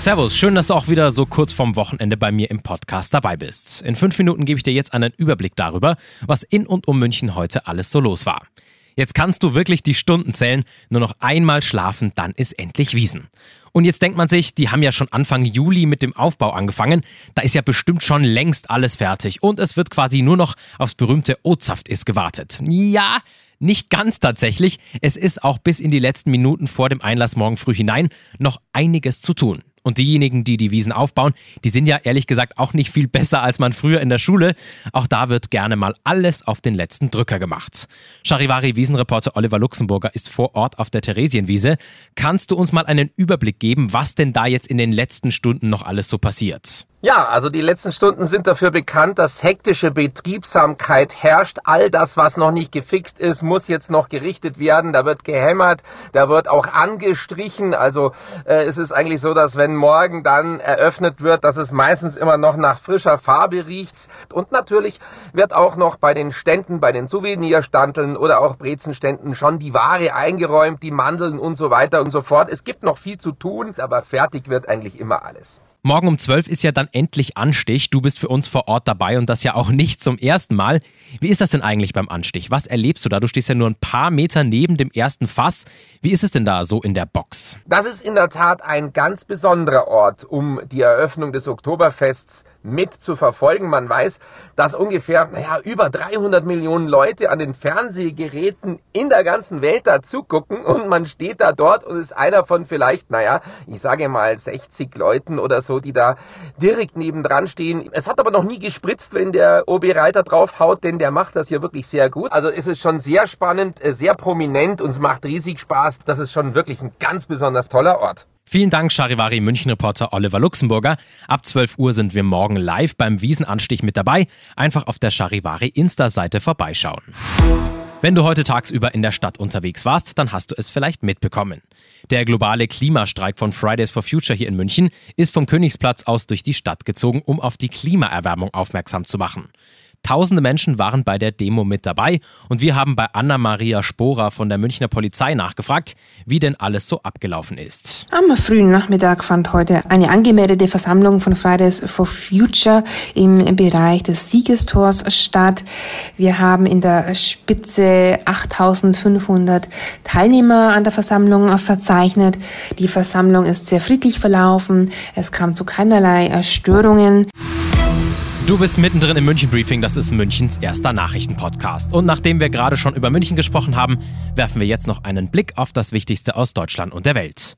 Servus, schön, dass du auch wieder so kurz vorm Wochenende bei mir im Podcast dabei bist. In fünf Minuten gebe ich dir jetzt einen Überblick darüber, was in und um München heute alles so los war. Jetzt kannst du wirklich die Stunden zählen, nur noch einmal schlafen, dann ist endlich Wiesen. Und jetzt denkt man sich, die haben ja schon Anfang Juli mit dem Aufbau angefangen, da ist ja bestimmt schon längst alles fertig und es wird quasi nur noch aufs berühmte Ozaft ist gewartet. Ja, nicht ganz tatsächlich, es ist auch bis in die letzten Minuten vor dem Einlass morgen früh hinein noch einiges zu tun. Und diejenigen, die die Wiesen aufbauen, die sind ja ehrlich gesagt auch nicht viel besser als man früher in der Schule. Auch da wird gerne mal alles auf den letzten Drücker gemacht. Charivari Wiesenreporter Oliver Luxemburger ist vor Ort auf der Theresienwiese. Kannst du uns mal einen Überblick geben, was denn da jetzt in den letzten Stunden noch alles so passiert? Ja, also die letzten Stunden sind dafür bekannt, dass hektische Betriebsamkeit herrscht. All das, was noch nicht gefixt ist, muss jetzt noch gerichtet werden. Da wird gehämmert, da wird auch angestrichen. Also äh, es ist eigentlich so, dass wenn morgen dann eröffnet wird, dass es meistens immer noch nach frischer Farbe riecht. Und natürlich wird auch noch bei den Ständen, bei den Souvenirstandeln oder auch Brezenständen schon die Ware eingeräumt, die Mandeln und so weiter und so fort. Es gibt noch viel zu tun, aber fertig wird eigentlich immer alles. Morgen um 12 ist ja dann endlich Anstich. Du bist für uns vor Ort dabei und das ja auch nicht zum ersten Mal. Wie ist das denn eigentlich beim Anstich? Was erlebst du da? Du stehst ja nur ein paar Meter neben dem ersten Fass. Wie ist es denn da so in der Box? Das ist in der Tat ein ganz besonderer Ort, um die Eröffnung des Oktoberfests mit zu verfolgen. Man weiß, dass ungefähr naja, über 300 Millionen Leute an den Fernsehgeräten in der ganzen Welt da zugucken und man steht da dort und ist einer von vielleicht, naja, ich sage mal 60 Leuten oder so die da direkt nebendran stehen. Es hat aber noch nie gespritzt, wenn der OB Reiter draufhaut, denn der macht das hier wirklich sehr gut. Also ist es schon sehr spannend, äh, sehr prominent und es macht riesig Spaß. Das ist schon wirklich ein ganz besonders toller Ort. Vielen Dank, Charivari München-Reporter Oliver Luxemburger. Ab 12 Uhr sind wir morgen live beim Wiesenanstich mit dabei. Einfach auf der Charivari Insta-Seite vorbeischauen. Wenn du heute tagsüber in der Stadt unterwegs warst, dann hast du es vielleicht mitbekommen. Der globale Klimastreik von Fridays for Future hier in München ist vom Königsplatz aus durch die Stadt gezogen, um auf die Klimaerwärmung aufmerksam zu machen. Tausende Menschen waren bei der Demo mit dabei und wir haben bei Anna-Maria Sporer von der Münchner Polizei nachgefragt, wie denn alles so abgelaufen ist. Am frühen Nachmittag fand heute eine angemeldete Versammlung von Fridays for Future im Bereich des Siegestors statt. Wir haben in der Spitze 8500 Teilnehmer an der Versammlung verzeichnet. Die Versammlung ist sehr friedlich verlaufen. Es kam zu keinerlei Störungen. Du bist mittendrin im München Briefing, das ist Münchens erster Nachrichtenpodcast. Und nachdem wir gerade schon über München gesprochen haben, werfen wir jetzt noch einen Blick auf das Wichtigste aus Deutschland und der Welt.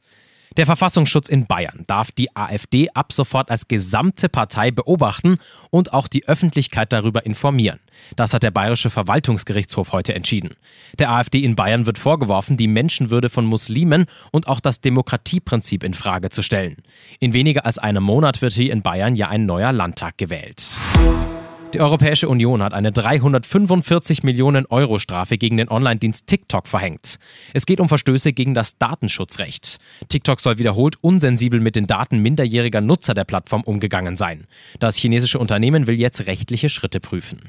Der Verfassungsschutz in Bayern darf die AfD ab sofort als gesamte Partei beobachten und auch die Öffentlichkeit darüber informieren. Das hat der Bayerische Verwaltungsgerichtshof heute entschieden. Der AfD in Bayern wird vorgeworfen, die Menschenwürde von Muslimen und auch das Demokratieprinzip in Frage zu stellen. In weniger als einem Monat wird hier in Bayern ja ein neuer Landtag gewählt. Die Europäische Union hat eine 345 Millionen Euro Strafe gegen den Online-Dienst TikTok verhängt. Es geht um Verstöße gegen das Datenschutzrecht. TikTok soll wiederholt unsensibel mit den Daten minderjähriger Nutzer der Plattform umgegangen sein. Das chinesische Unternehmen will jetzt rechtliche Schritte prüfen.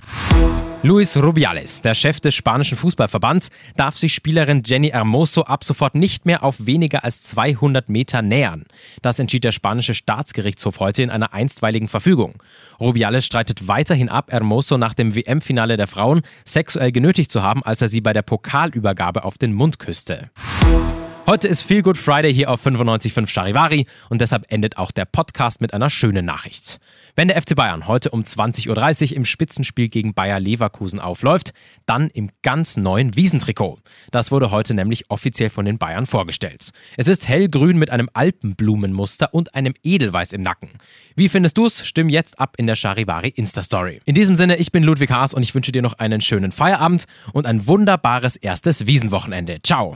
Luis Rubiales, der Chef des spanischen Fußballverbands, darf sich Spielerin Jenny Hermoso ab sofort nicht mehr auf weniger als 200 Meter nähern. Das entschied der spanische Staatsgerichtshof heute in einer einstweiligen Verfügung. Rubiales streitet weiterhin ab, Hermoso nach dem WM-Finale der Frauen sexuell genötigt zu haben, als er sie bei der Pokalübergabe auf den Mund küsste. Heute ist Feel Good Friday hier auf 95.5 Charivari und deshalb endet auch der Podcast mit einer schönen Nachricht. Wenn der FC Bayern heute um 20.30 Uhr im Spitzenspiel gegen Bayer Leverkusen aufläuft, dann im ganz neuen Wiesentrikot. Das wurde heute nämlich offiziell von den Bayern vorgestellt. Es ist hellgrün mit einem Alpenblumenmuster und einem Edelweiß im Nacken. Wie findest du's? Stimm jetzt ab in der Charivari Insta-Story. In diesem Sinne, ich bin Ludwig Haas und ich wünsche dir noch einen schönen Feierabend und ein wunderbares erstes Wiesenwochenende. Ciao!